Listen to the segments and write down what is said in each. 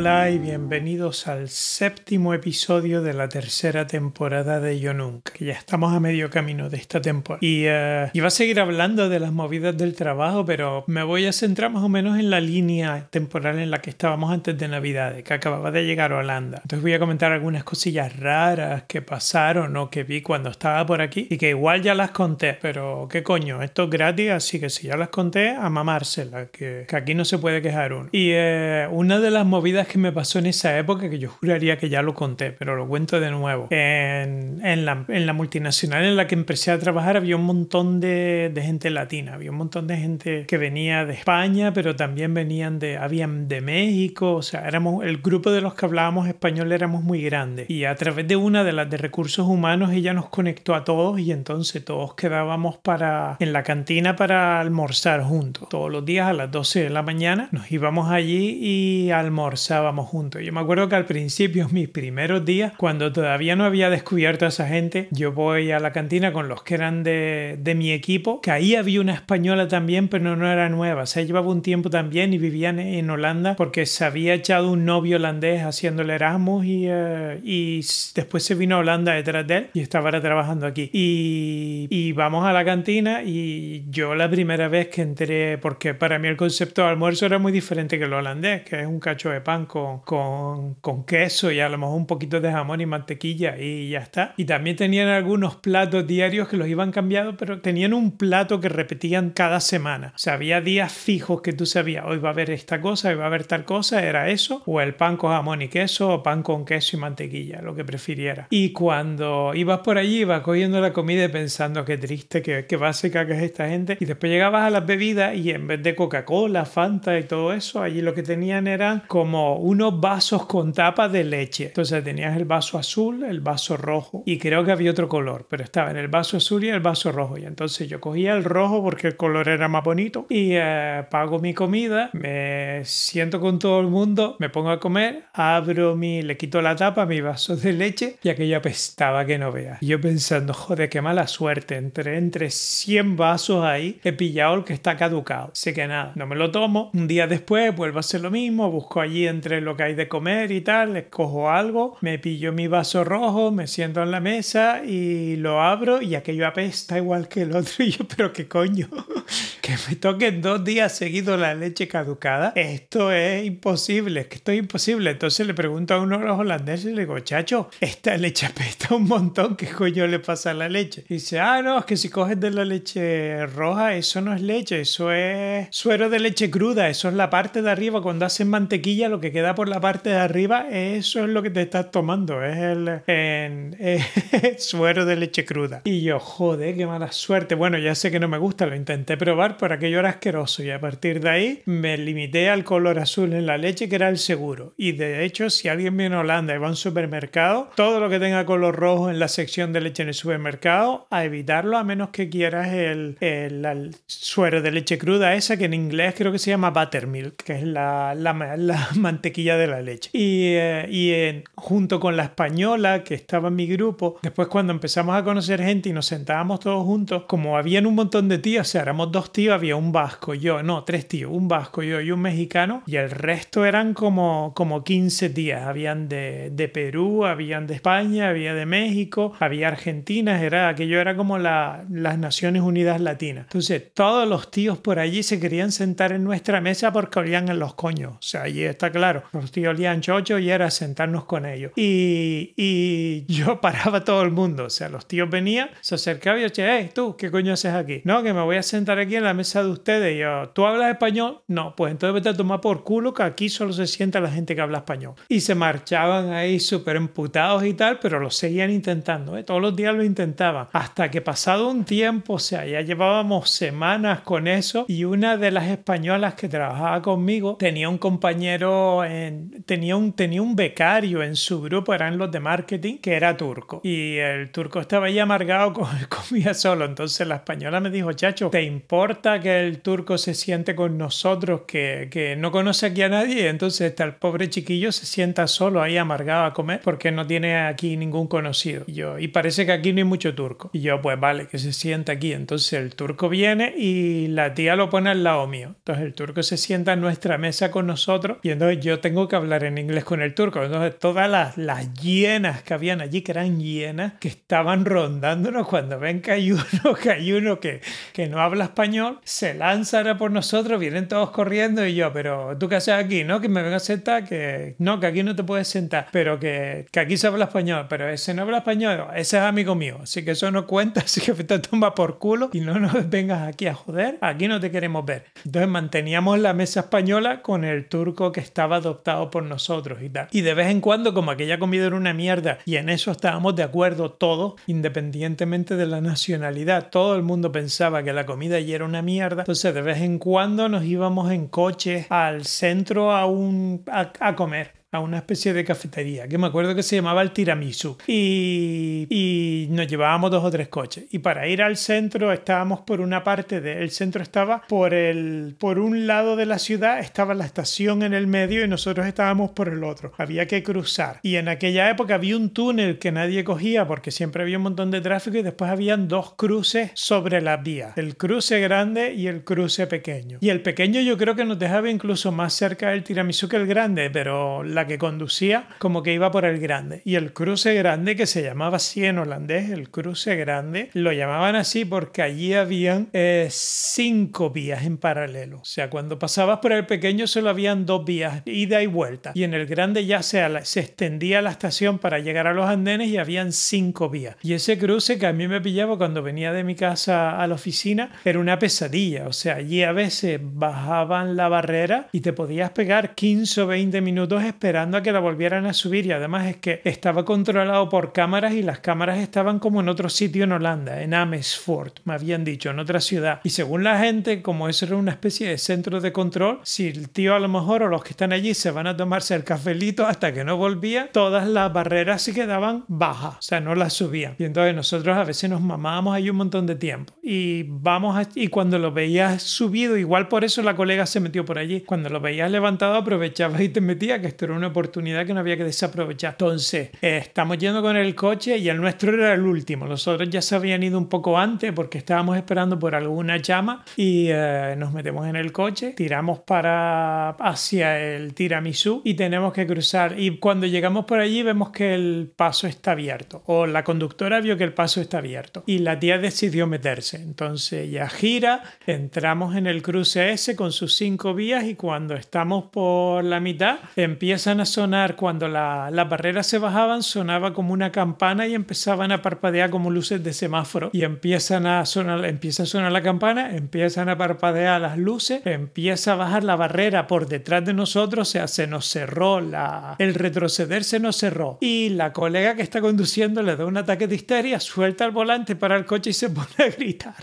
Hola y bienvenidos al séptimo episodio de la tercera temporada de Yo Nunca, que ya estamos a medio camino de esta temporada. Y uh, iba a seguir hablando de las movidas del trabajo, pero me voy a centrar más o menos en la línea temporal en la que estábamos antes de Navidad, que acababa de llegar a Holanda. Entonces voy a comentar algunas cosillas raras que pasaron o que vi cuando estaba por aquí y que igual ya las conté, pero qué coño, esto es gratis, así que si ya las conté, a mamársela, que, que aquí no se puede quejar uno. Y uh, una de las movidas que me pasó en esa época, que yo juraría que ya lo conté, pero lo cuento de nuevo. En, en, la, en la, multinacional en la que empecé a trabajar había un montón de, de, gente latina, había un montón de gente que venía de España, pero también venían de, habían de México, o sea, éramos, el grupo de los que hablábamos español éramos muy grande. Y a través de una de las de recursos humanos ella nos conectó a todos y entonces todos quedábamos para, en la cantina para almorzar juntos. Todos los días a las 12 de la mañana nos íbamos allí y almorzar almorzábamos juntos. Yo me acuerdo que al principio, mis primeros días, cuando todavía no había descubierto a esa gente, yo voy a la cantina con los que eran de, de mi equipo, que ahí había una española también, pero no era nueva. O llevaba un tiempo también y vivían en Holanda porque se había echado un novio holandés haciéndole Erasmus y, uh, y después se vino a Holanda detrás de él y estaba ahora trabajando aquí. Y, y vamos a la cantina y yo la primera vez que entré, porque para mí el concepto de almuerzo era muy diferente que el holandés, que es un cacho de pan con, con, queso y a lo mejor un poquito de jamón y mantequilla y ya está. Y también tenían algunos platos diarios que los iban cambiando, pero tenían un plato que repetían cada semana. O sea, había días fijos que tú sabías, hoy va a haber esta cosa, hoy va a haber tal cosa, era eso, o el pan con jamón y queso, o pan con queso y mantequilla, lo que prefiriera. Y cuando ibas por allí, ibas cogiendo la comida y pensando qué triste, qué, qué básica que es esta gente. Y después llegabas a las bebidas y en vez de Coca-Cola, Fanta y todo eso, allí lo que tenían eran como unos vasos con tapa de leche. Entonces tenías el vaso azul, el vaso rojo y creo que había otro color, pero estaba en el vaso azul y el vaso rojo. Y entonces yo cogía el rojo porque el color era más bonito y eh, pago mi comida, me siento con todo el mundo, me pongo a comer, abro mi, le quito la tapa a mi vaso de leche y aquello apestaba que no veas. Y yo pensando, joder, qué mala suerte, entre, entre 100 vasos ahí he pillado el que está caducado. Sé que nada, no me lo tomo. Un día después vuelvo a hacer lo mismo, busco allí entre lo que hay de comer y tal, escojo algo, me pillo mi vaso rojo, me siento en la mesa y lo abro y aquello apesta igual que el otro. Y yo, pero qué coño, que me toquen dos días seguidos la leche caducada. Esto es imposible, es que esto es imposible. Entonces le pregunto a uno de los holandeses y le digo, chacho, esta leche apesta un montón, ¿qué coño le pasa a la leche? Y dice, ah, no, es que si coges de la leche roja, eso no es leche, eso es suero de leche cruda, eso es la parte de arriba cuando hacen mantequilla, lo que queda por la parte de arriba, eso es lo que te estás tomando, es el en, eh, suero de leche cruda. Y yo, joder, qué mala suerte. Bueno, ya sé que no me gusta, lo intenté probar, pero aquello era asqueroso y a partir de ahí me limité al color azul en la leche, que era el seguro. Y de hecho, si alguien viene a Holanda y va a un supermercado, todo lo que tenga color rojo en la sección de leche en el supermercado, a evitarlo a menos que quieras el, el, el suero de leche cruda esa, que en inglés creo que se llama buttermilk, que es la, la, la mantequilla de la leche. Y, eh, y eh, junto con la española que estaba en mi grupo, después cuando empezamos a conocer gente y nos sentábamos todos juntos, como habían un montón de tíos, o sea, éramos dos tíos, había un vasco, yo, no, tres tíos, un vasco, yo y un mexicano, y el resto eran como, como 15 tías, habían de, de Perú, habían de España, había de México, había Argentina, era, aquello era como la, las Naciones Unidas Latinas. Entonces, todos los tíos por allí se querían sentar en nuestra mesa porque olían en los coños, o sea, allí está claro, los tíos olían chocho y era sentarnos con ellos. Y, y yo paraba todo el mundo, o sea, los tíos venían, se acercaban y yo decía, hey, tú, ¿qué coño haces aquí? No, que me voy a sentar aquí en la mesa de ustedes. Y yo, ¿tú hablas español? No, pues entonces vete a tomar por culo que aquí solo se sienta la gente que habla español. Y se marchaban ahí súper emputados y tal, pero lo seguían intentando, ¿eh? todos los días lo intentaban. Hasta que pasado un tiempo, o sea, ya llevábamos semanas con eso y una de las españolas que trabajaba conmigo tenía un compañero, en, tenía, un, tenía un becario en su grupo, eran los de marketing, que era turco. Y el turco estaba ahí amargado con comía solo. Entonces la española me dijo, chacho, ¿te importa que el turco se siente con nosotros, que, que no conoce aquí a nadie, entonces está el pobre chiquillo se sienta solo ahí amargado a comer porque no tiene aquí ningún conocido. Y, yo, y parece que aquí no hay mucho turco. Y yo, pues vale, que se sienta aquí. Entonces el turco viene y la tía lo pone al lado mío. Entonces el turco se sienta en nuestra mesa con nosotros y entonces yo tengo que hablar en inglés con el turco. Entonces todas las, las llenas que habían allí, que eran llenas, que estaban rondándonos cuando ven que hay uno, que hay uno que, que no habla español, se lanzan a por nosotros, vienen todos corriendo y yo, pero tú qué haces aquí, ¿no? Que me vengas a sentar, que no, que aquí no te puedes sentar, pero que, que aquí se habla español, pero ese no habla español, ese es amigo mío, así que eso no cuenta, así que te tumba por culo y no nos vengas aquí a joder, aquí no te queremos ver. Entonces manteníamos la mesa española con el turco que estaba adoptado por nosotros y tal. Y de vez en cuando, como aquella comida era una mierda y en eso estábamos de acuerdo todos, independientemente de la nacionalidad, todo el mundo pensaba que la comida allí era una mierda, entonces de vez en cuando nos íbamos en coche al centro a, un, a comer a una especie de cafetería que me acuerdo que se llamaba el tiramisú. Y, y, nos llevábamos dos o tres coches. Y para ir al centro estábamos por una parte del centro estaba por el por un lado de la ciudad estaba la estación en el medio y nosotros estábamos por el otro. Había que cruzar. Y en aquella época había un túnel que nadie cogía porque siempre había un montón de tráfico y después habían dos cruces sobre las vías el cruce grande y el cruce pequeño. Y el pequeño yo creo que nos dejaba incluso más cerca del tiramisú que el grande pero la que conducía como que iba por el grande. Y el cruce grande, que se llamaba así en holandés, el cruce grande, lo llamaban así porque allí habían eh, cinco vías en paralelo. O sea, cuando pasabas por el pequeño solo habían dos vías, ida y vuelta. Y en el grande ya se, se extendía la estación para llegar a los andenes y habían cinco vías. Y ese cruce que a mí me pillaba cuando venía de mi casa a la oficina era una pesadilla. O sea, allí a veces bajaban la barrera y te podías pegar 15 o 20 minutos esperando esperando a que la volvieran a subir y además es que estaba controlado por cámaras y las cámaras estaban como en otro sitio en Holanda, en Amersfoort, me habían dicho, en otra ciudad. Y según la gente, como eso era una especie de centro de control, si el tío a lo mejor o los que están allí se van a tomarse el cafelito hasta que no volvía, todas las barreras se quedaban bajas, o sea, no las subían. Y entonces nosotros a veces nos mamábamos ahí un montón de tiempo. Y vamos y cuando lo veías subido, igual por eso la colega se metió por allí. Cuando lo veías levantado, aprovechabas y te metía, que esto era una oportunidad que no había que desaprovechar. Entonces, eh, estamos yendo con el coche y el nuestro era el último. Los otros ya se habían ido un poco antes porque estábamos esperando por alguna llama y eh, nos metemos en el coche, tiramos para hacia el tiramisú y tenemos que cruzar. Y cuando llegamos por allí vemos que el paso está abierto o la conductora vio que el paso está abierto y la tía decidió meterse. Entonces ya gira, entramos en el cruce ese con sus cinco vías y cuando estamos por la mitad empieza a sonar cuando las barreras se bajaban, sonaba como una campana y empezaban a parpadear como luces de semáforo. Y empiezan a sonar, empieza a sonar la campana, empiezan a parpadear las luces, empieza a bajar la barrera por detrás de nosotros, o sea, se nos cerró la, el retroceder se nos cerró. Y la colega que está conduciendo le da un ataque de histeria, suelta el volante para el coche y se pone a gritar.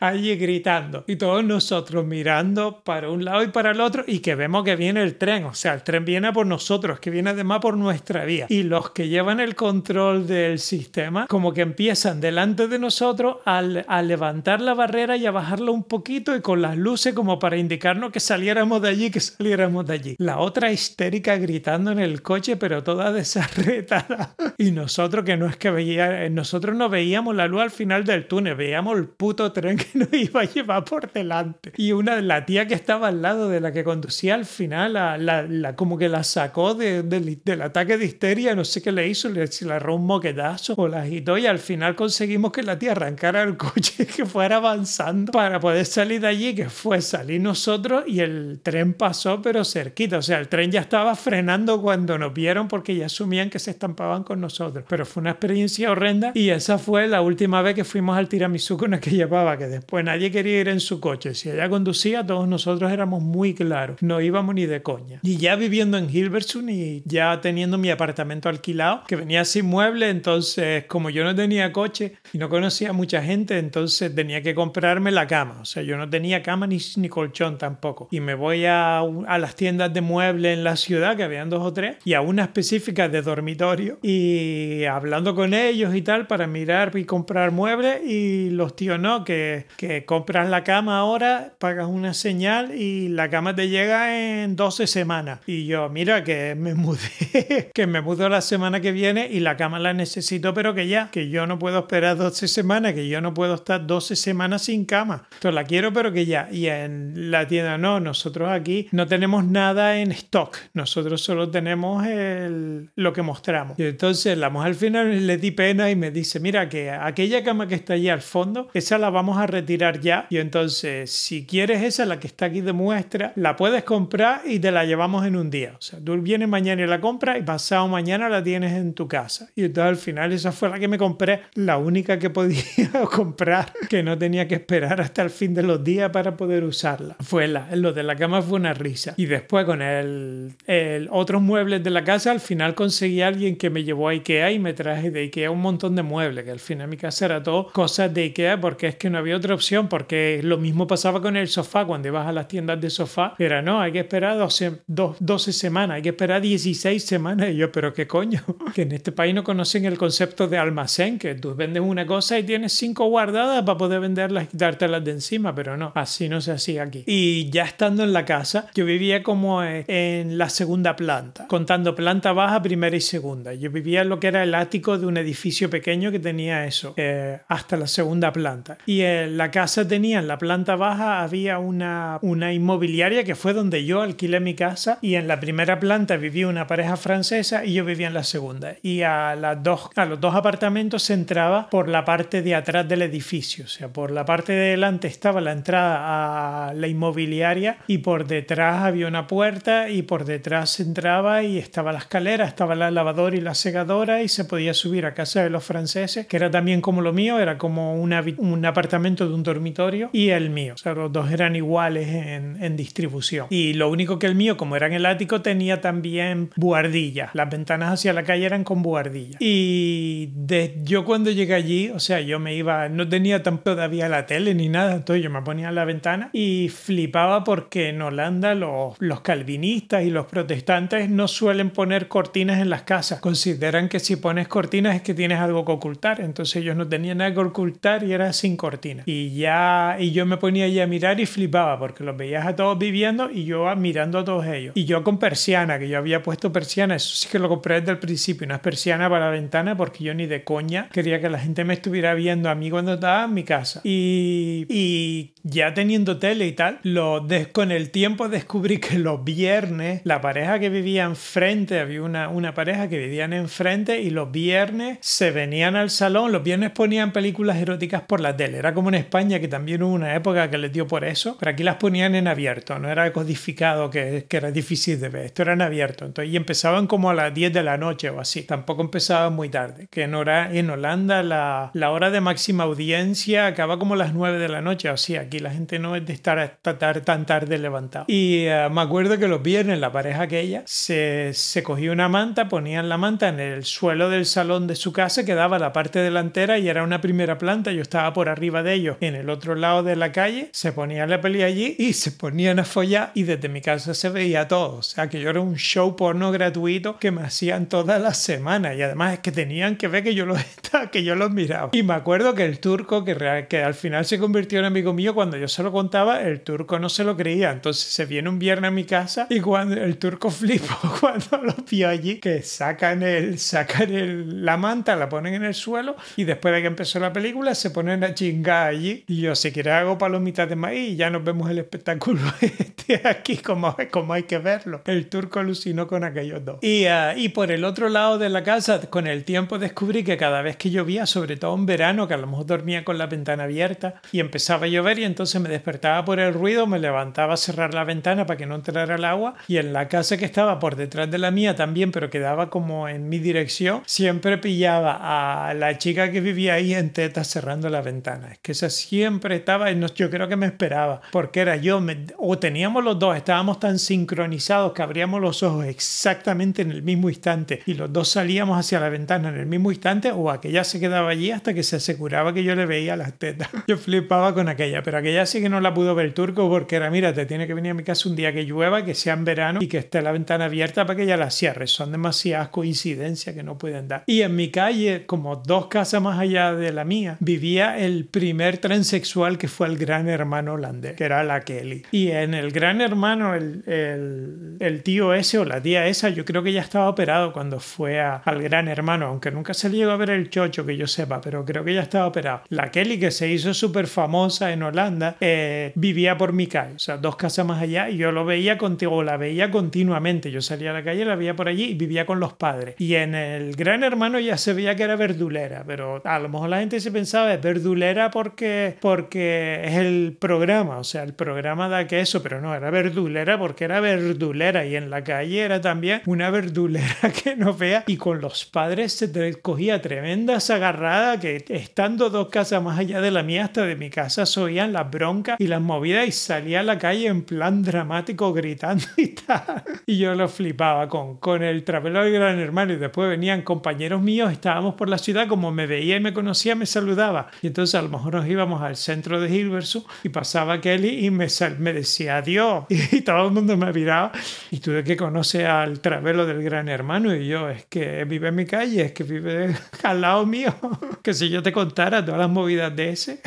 Allí gritando. Y todos nosotros mirando para un lado y para el otro y que vemos que viene el tren. O sea, el tren viene por nosotros que viene además por nuestra vía. Y los que llevan el control del sistema, como que empiezan delante de nosotros a levantar la barrera y a bajarla un poquito y con las luces como para indicarnos que saliéramos de allí, que saliéramos de allí. La otra histérica gritando en el coche, pero toda desarretada. Y nosotros que no es que veía, nosotros no veíamos la luz al final del túnel, veíamos el puto tren que nos iba a llevar por delante. Y una de la tía que estaba al lado de la que conducía al final, la, la, como que la sacó del ataque de histeria, no sé qué le hizo, le, le agarró un moquetazo o la agitó y al final conseguimos que la tía arrancara el coche que fuera avanzando para poder salir de allí, que fue salir nosotros y el tren pasó pero cerquita, o sea, el tren ya estaba frenando cuando nos vieron porque ya asumían que se estampaban con nosotros, pero fue una experiencia horrenda y esa fue la última vez que fuimos al tiramisú con la que llevaba, después nadie quería ir en su coche, si ella conducía todos nosotros éramos muy claros, no íbamos ni de coña. Y ya viviendo en Hilbert Iverson y ya teniendo mi apartamento alquilado, que venía sin mueble, entonces como yo no tenía coche y no conocía a mucha gente, entonces tenía que comprarme la cama. O sea, yo no tenía cama ni, ni colchón tampoco. Y me voy a, a las tiendas de muebles en la ciudad, que habían dos o tres, y a una específica de dormitorio, y hablando con ellos y tal para mirar y comprar muebles, y los tíos no, que, que compras la cama ahora, pagas una señal y la cama te llega en 12 semanas. Y yo, mira, que me mudé, que me mudo la semana que viene y la cama la necesito, pero que ya, que yo no puedo esperar 12 semanas, que yo no puedo estar 12 semanas sin cama. Entonces la quiero, pero que ya. Y en la tienda, no, nosotros aquí no tenemos nada en stock, nosotros solo tenemos el, lo que mostramos. Y entonces la mujer al final le di pena y me dice, mira, que aquella cama que está allí al fondo, esa la vamos a retirar ya. Y entonces, si quieres esa, la que está aquí de muestra, la puedes comprar y te la llevamos en un día. O sea, tú vienes mañana y la compras y pasado mañana la tienes en tu casa. Y entonces al final esa fue la que me compré, la única que podía comprar, que no tenía que esperar hasta el fin de los días para poder usarla. Fue la, lo de la cama fue una risa. Y después con el, el otros muebles de la casa, al final conseguí a alguien que me llevó a Ikea y me traje de Ikea un montón de muebles, que al final mi casa era todo cosas de Ikea porque es que no había otra opción, porque lo mismo pasaba con el sofá, cuando ibas a las tiendas de sofá, era no, hay que esperar 12, 12 semanas, hay que esperar 16 semanas. Y yo, pero qué coño, que en este país no conocen el concepto de almacén, que tú vendes una cosa y tienes cinco guardadas para poder venderlas y quitártelas de encima, pero no, así no se hacía aquí. Y ya estando en la casa, yo vivía como en la segunda planta, contando planta baja, primera y segunda. Yo vivía en lo que era el ático de un edificio pequeño que tenía eso, eh, hasta la segunda planta. Y la casa tenía, en la planta baja había una, una inmobiliaria que fue donde yo alquilé mi casa y en la primera planta vivía una pareja francesa y yo vivía en la segunda. Y a, los dos apartamentos se entraba por la parte de atrás del edificio, o sea, por la parte de delante estaba la entrada a la inmobiliaria y por detrás había una puerta y por detrás se entraba y estaba la escalera, estaba la lavadora y la segadora y se podía subir a casa de los franceses, que era también como lo mío, era como un apartamento de un dormitorio y el mío, o sea, los dos eran iguales en, distribución. Y lo único que el mío, como era en el ático, tenía también buhardilla, las ventanas hacia la calle eran con buhardilla. Y de, yo cuando llegué allí, o sea, yo me iba, no tenía tan todavía la tele ni nada, entonces yo me ponía en la ventana y flipaba porque en Holanda los, calvinistas y los protestantes no suelen poner cortinas en las casas. Consideran que si pones cortinas es que tienes algo que ocultar. Entonces ellos no tenían nada que ocultar y era sin Y ya, y yo me ponía allí a mirar y flipaba porque los veías a todos viviendo y yo mirando a todos ellos. Y yo con persiana, que yo había puesto persiana, eso sí que lo compré desde el principio, una persiana para la ventana porque yo ni de coña quería que la gente me estuviera viendo a mí cuando estaba en mi casa. Y, y ya teniendo tele y tal, lo con el tiempo descubrí que los viernes la pareja que vivía enfrente, había una, una pareja que vivían enfrente y los viernes se venían al salón, los viernes ponían películas eróticas por la tele. Era como en España que también hubo una época que les dio por eso, pero aquí las ponían en abierto, no era codificado que, que era difícil de ver, esto era en abierto. Entonces, y empezaban como a las 10 de la noche o así, tampoco empezaban muy tarde, que en, hora, en Holanda la, la hora de máxima audiencia acaba como a las 9 de la noche, o sea, aquí la gente no es de estar hasta tan tarde levantado. Y uh, me acuerdo que los viernes la pareja aquella se, se cogía una manta, ponían la manta en el suelo del salón de su casa que daba la parte delantera y era una primera planta, yo estaba por arriba de en el otro lado de la calle, se ponían la peli allí y se ponían a follar y desde mi casa se veía todo, o sea que yo era un show porno gratuito que me hacían todas las semanas y además es que tenían que ver que yo los que yo los miraba. Y me acuerdo que el turco que, que al final se convirtió en amigo mío cuando yo se lo contaba, el turco no se lo creía, entonces se viene un viernes a mi casa y cuando el turco flipó cuando lo vio allí que sacan el sacan el, la manta, la ponen en el suelo y después de que empezó la película se ponen a chingar allí y yo si quieres hago palomitas de maíz y ya nos vemos el espectáculo este aquí como, como hay que verlo. El turco alucinó con aquellos dos. Y, uh, y por el otro lado de la casa, con el tiempo descubrí que cada vez que llovía, sobre todo en verano, que a lo mejor dormía con la ventana abierta y empezaba a llover y entonces me despertaba por el ruido, me levantaba a cerrar la ventana para que no entrara el agua y en la casa que estaba por detrás de la mía también, pero quedaba como en mi dirección, siempre pillaba a la chica que vivía ahí en teta cerrando la ventana. Es que esa siempre estaba, yo creo que me esperaba, porque era yo, o teníamos los dos, estábamos tan sincronizados que abríamos los ojos exactamente en el mismo instante y los dos salíamos hacia la ventana en el mismo instante o aquella se quedaba allí hasta que se aseguraba que yo le veía las tetas. Yo flipaba con aquella, pero aquella sí que no la pudo ver el turco porque era, mira, te tiene que venir a mi casa un día que llueva, que sea en verano y que esté la ventana abierta para que ella la cierre. Son demasiadas coincidencias que no pueden dar. Y en mi calle, como dos casas más allá de la mía, vivía el primer transexual que fue el gran hermano holandés, que era la Kelly. Y en el gran hermano, el, el, el tío ese o la tía esa, yo creo que ya estaba operado cuando fue al gran hermano, aunque nunca se le llegó a ver el chocho, que yo sepa, pero creo que ya estaba operado. La Kelly, que se hizo súper famosa en Holanda, eh, vivía por mi calle, o sea, dos casas más allá, y yo lo veía contigo, la veía continuamente. Yo salía a la calle, la veía por allí y vivía con los padres. Y en el gran hermano ya se veía que era verdulera, pero a lo mejor la gente se pensaba es verdulera porque, porque es el programa, o sea, el programa da que eso, pero no, era verdulera porque era verdulera y en la calle era también una verdulera que no vea y con los padres se cogía tremendas agarradas que estando dos casas más allá de la mía hasta de mi casa se oían las broncas y las movidas y salía a la calle en plan dramático gritando y tal. Y yo lo flipaba con, con el travelo del gran hermano y después venían compañeros míos, estábamos por la ciudad, como me veía y me conocía, me saludaba. Y entonces a lo mejor nos íbamos al centro de Hilversum y pasaba Kelly y me, me decía adiós y todo el mundo me miraba y tuve que conocer al travelo del gran hermano y yo es que vive en mi calle, es que vive al lado mío, que si yo te contara todas las movidas de ese,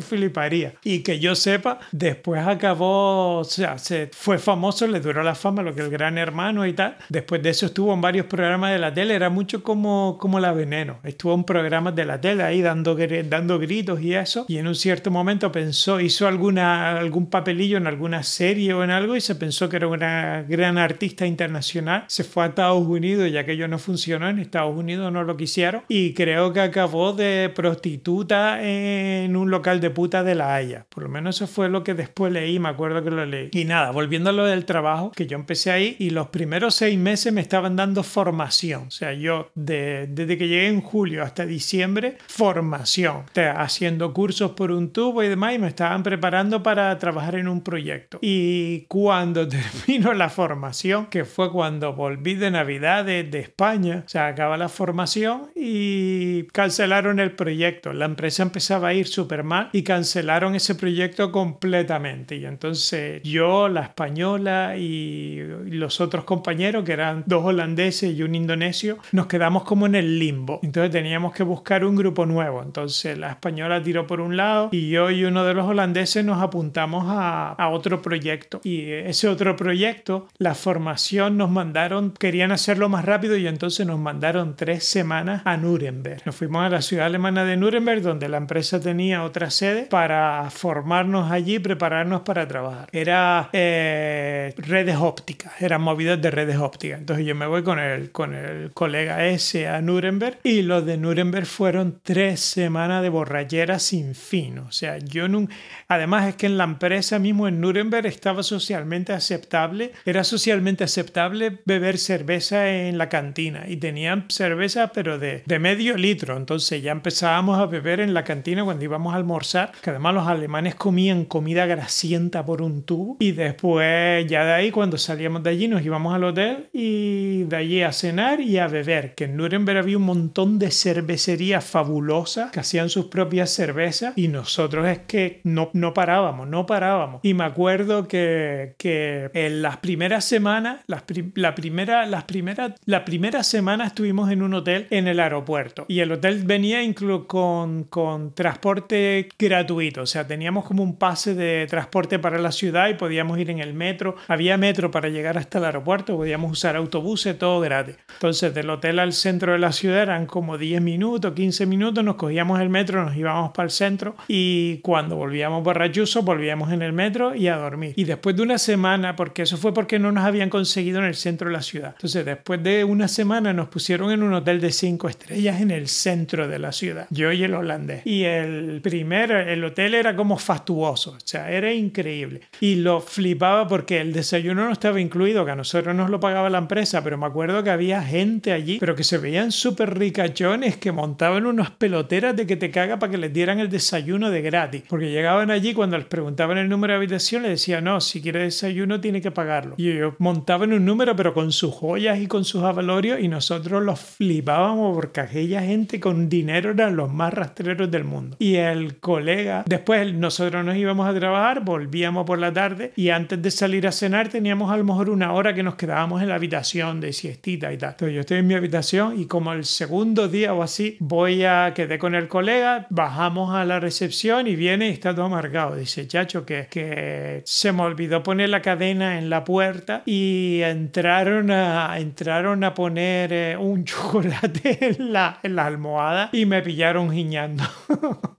fliparía. Y que yo sepa, después acabó, o sea, se fue famoso, le duró la fama lo que el gran hermano y tal. Después de eso estuvo en varios programas de la tele, era mucho como, como la veneno. Estuvo en programas de la tele ahí dando, dando gritos y eso. Y en un cierto momento pensó, hizo alguna, algún papelillo en alguna serie o en algo y se pensó que era una gran artista internacional. Se fue a Estados Unidos ya que yo no funcionó en Estados Unidos, no lo quisieron. Y creo que acabó de prostituta en un local de puta de La Haya. Por lo menos eso fue lo que después leí, me acuerdo que lo leí. Y nada, volviendo a lo del trabajo, que yo empecé ahí y los primeros seis meses me estaban dando formación. O sea, yo desde que llegué en julio hasta diciembre, formación. O sea, haciendo cursos por un tubo y demás y me estaban preparando para trabajar en un proyecto. Y cuando termino la formación, que fue cuando volví de Navidad de, de España, o sea, acaba la formación y cancelaron el proyecto. La empresa empezaba a ir súper mal y cancelaron ese proyecto completamente. Y entonces yo, la española y los otros compañeros, que eran dos holandeses y un indonesio, nos quedamos como en el limbo. Entonces teníamos que buscar un grupo nuevo. Entonces la española tiró por un lado y yo y uno de los holandeses nos apuntamos a, a otro proyecto. Y ese otro proyecto, la formación nos mandaron, querían hacerlo más rápido y entonces nos mandaron tres semanas a Nuremberg. Nos fuimos a la ciudad alemana de Nuremberg, donde la empresa tenía otra sede, para formarnos allí, prepararnos para trabajar. Era eh, redes ópticas, eran movidas de redes ópticas. Entonces yo me voy con el, con el colega ese a Nuremberg y los de Nuremberg fueron tres semanas de borrachera sin fin. O sea, yo no... Además es que en la empresa mismo en Nuremberg estaba socialmente aceptable, era socialmente aceptable beber cerveza en la cantina y tenían cerveza pero de, de medio litro. Entonces ya empezábamos a beber en la cantina cuando íbamos a almorzar, que además los alemanes comían comida grasienta por un tubo y después ya de ahí cuando salíamos de allí nos íbamos al hotel y de allí a cenar y a beber, que en Nuremberg había un montón de cervecerías fabulosas que hacían sus propias cervezas y nosotros es que no, no parábamos, no parábamos. Y me acuerdo que, que en las primeras semanas, las la primera, las primeras, la primera semana estuvimos en un hotel en el aeropuerto y el hotel venía incluso con, con transporte gratuito, o sea, teníamos como un pase de transporte para la ciudad y podíamos ir en el metro, había metro para llegar hasta el aeropuerto, podíamos usar autobuses, todo gratis. Entonces, del hotel al centro de la ciudad eran como 10 minutos, 15 minutos, nos cogíamos el metro, nos íbamos para el centro y cuando volvíamos por Rayuso, volvíamos en el metro y a dormir. Y después de una semana, porque eso fue porque no nos habían conseguido en el centro de la ciudad. Entonces, después de una semana nos pusieron en un hotel de 5 estrellas en el centro de la ciudad, yo y el holandés. Y el primer, el hotel era como fastuoso, o sea, era increíble. Y lo flipaba porque el desayuno no estaba incluido, que a nosotros nos lo pagaba la empresa, pero me acuerdo que había gente allí, pero que se veían súper ricachones que montaban unas peloteras de que te caga para que les dieran el desayuno de gratis. Porque llegaban allí cuando les preguntaban el número de habitación, le decían, no, si quiere desayuno tiene que pagarlo. Y ellos montaban un número, pero con sus joyas y con sus avalorios, y nosotros los flipábamos porque aquella gente con dinero eran los más rastreros del mundo. Y el colega, después nosotros nos íbamos a trabajar, volvíamos por la tarde, y antes de salir a cenar teníamos a lo mejor una hora que nos quedábamos en la habitación de siestita y tal. Entonces yo estoy en mi habitación y como el segundo día o así, voy a quedar con el colega, bajamos a la recepción y viene y está todo amargado. Dice, chacho, que, que se me olvidó poner la cadena en la puerta y entraron a, entraron a poner eh, un chocolate en la, en la almohada y me pillaron giñando.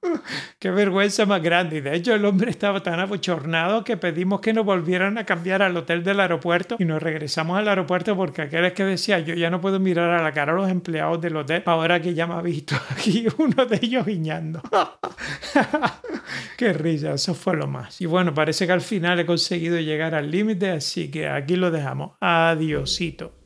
Qué vergüenza más grande. Y de hecho el hombre estaba tan abochornado que pedimos que nos volvieran a cambiar al hotel del aeropuerto y nos regresamos al aeropuerto porque aquel es que decía, yo ya no puedo mirar a la cara a los empleados del hotel ahora que ya me ha visto aquí uno de ellos guiñando. Qué risa, eso fue lo más. Y bueno, parece que al final he conseguido llegar al límite, así que aquí lo dejamos. Adiosito.